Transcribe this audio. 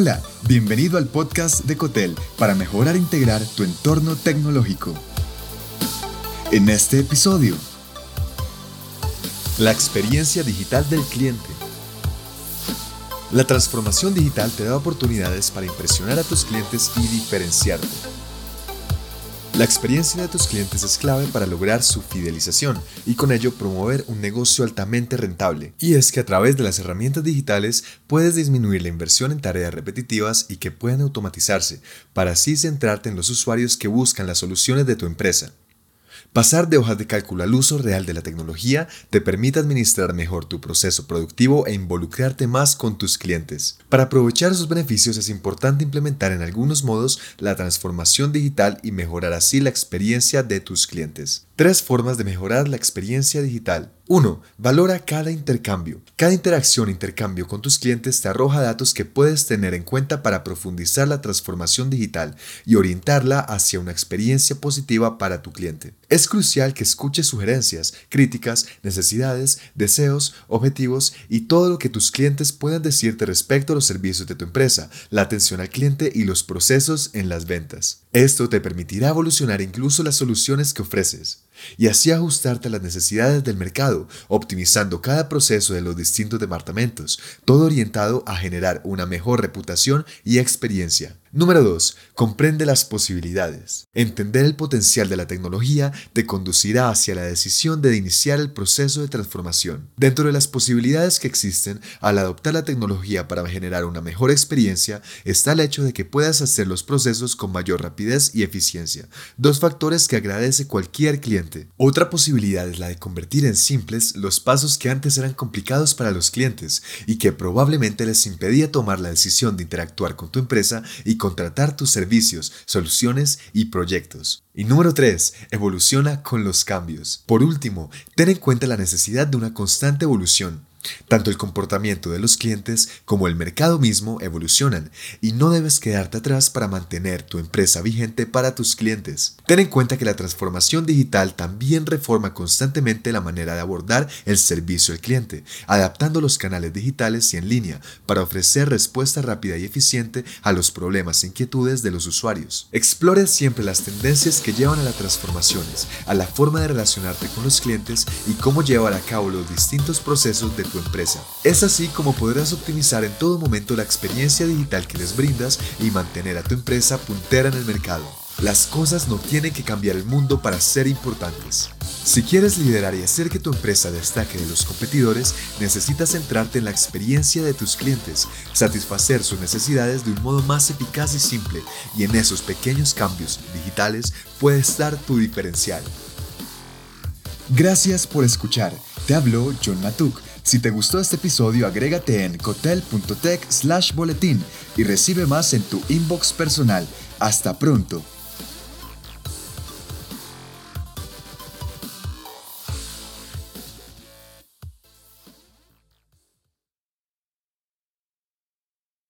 Hola, bienvenido al podcast de Cotel para mejorar e integrar tu entorno tecnológico. En este episodio, la experiencia digital del cliente. La transformación digital te da oportunidades para impresionar a tus clientes y diferenciarte. La experiencia de tus clientes es clave para lograr su fidelización y con ello promover un negocio altamente rentable. Y es que a través de las herramientas digitales puedes disminuir la inversión en tareas repetitivas y que pueden automatizarse para así centrarte en los usuarios que buscan las soluciones de tu empresa. Pasar de hojas de cálculo al uso real de la tecnología te permite administrar mejor tu proceso productivo e involucrarte más con tus clientes. Para aprovechar sus beneficios es importante implementar en algunos modos la transformación digital y mejorar así la experiencia de tus clientes. Tres formas de mejorar la experiencia digital. 1. Valora cada intercambio. Cada interacción intercambio con tus clientes te arroja datos que puedes tener en cuenta para profundizar la transformación digital y orientarla hacia una experiencia positiva para tu cliente. Es crucial que escuches sugerencias, críticas, necesidades, deseos, objetivos y todo lo que tus clientes puedan decirte respecto a los servicios de tu empresa, la atención al cliente y los procesos en las ventas. Esto te permitirá evolucionar incluso las soluciones que ofreces y así ajustarte a las necesidades del mercado, optimizando cada proceso de los distintos departamentos, todo orientado a generar una mejor reputación y experiencia. Número 2. Comprende las posibilidades. Entender el potencial de la tecnología te conducirá hacia la decisión de iniciar el proceso de transformación. Dentro de las posibilidades que existen al adoptar la tecnología para generar una mejor experiencia está el hecho de que puedas hacer los procesos con mayor rapidez y eficiencia, dos factores que agradece cualquier cliente. Otra posibilidad es la de convertir en simples los pasos que antes eran complicados para los clientes y que probablemente les impedía tomar la decisión de interactuar con tu empresa y contratar tus servicios, soluciones y proyectos. Y número 3. Evoluciona con los cambios. Por último, ten en cuenta la necesidad de una constante evolución. Tanto el comportamiento de los clientes como el mercado mismo evolucionan y no debes quedarte atrás para mantener tu empresa vigente para tus clientes. Ten en cuenta que la transformación digital también reforma constantemente la manera de abordar el servicio al cliente, adaptando los canales digitales y en línea para ofrecer respuesta rápida y eficiente a los problemas e inquietudes de los usuarios. Explore siempre las tendencias que llevan a las transformaciones, a la forma de relacionarte con los clientes y cómo llevar a cabo los distintos procesos de tu empresa. Es así como podrás optimizar en todo momento la experiencia digital que les brindas y mantener a tu empresa puntera en el mercado. Las cosas no tienen que cambiar el mundo para ser importantes. Si quieres liderar y hacer que tu empresa destaque de los competidores, necesitas centrarte en la experiencia de tus clientes, satisfacer sus necesidades de un modo más eficaz y simple, y en esos pequeños cambios digitales puede estar tu diferencial. Gracias por escuchar. Te habló John Matuk si te gustó este episodio, agrégate en cotel.tech slash boletín y recibe más en tu inbox personal. Hasta pronto.